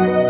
Bye.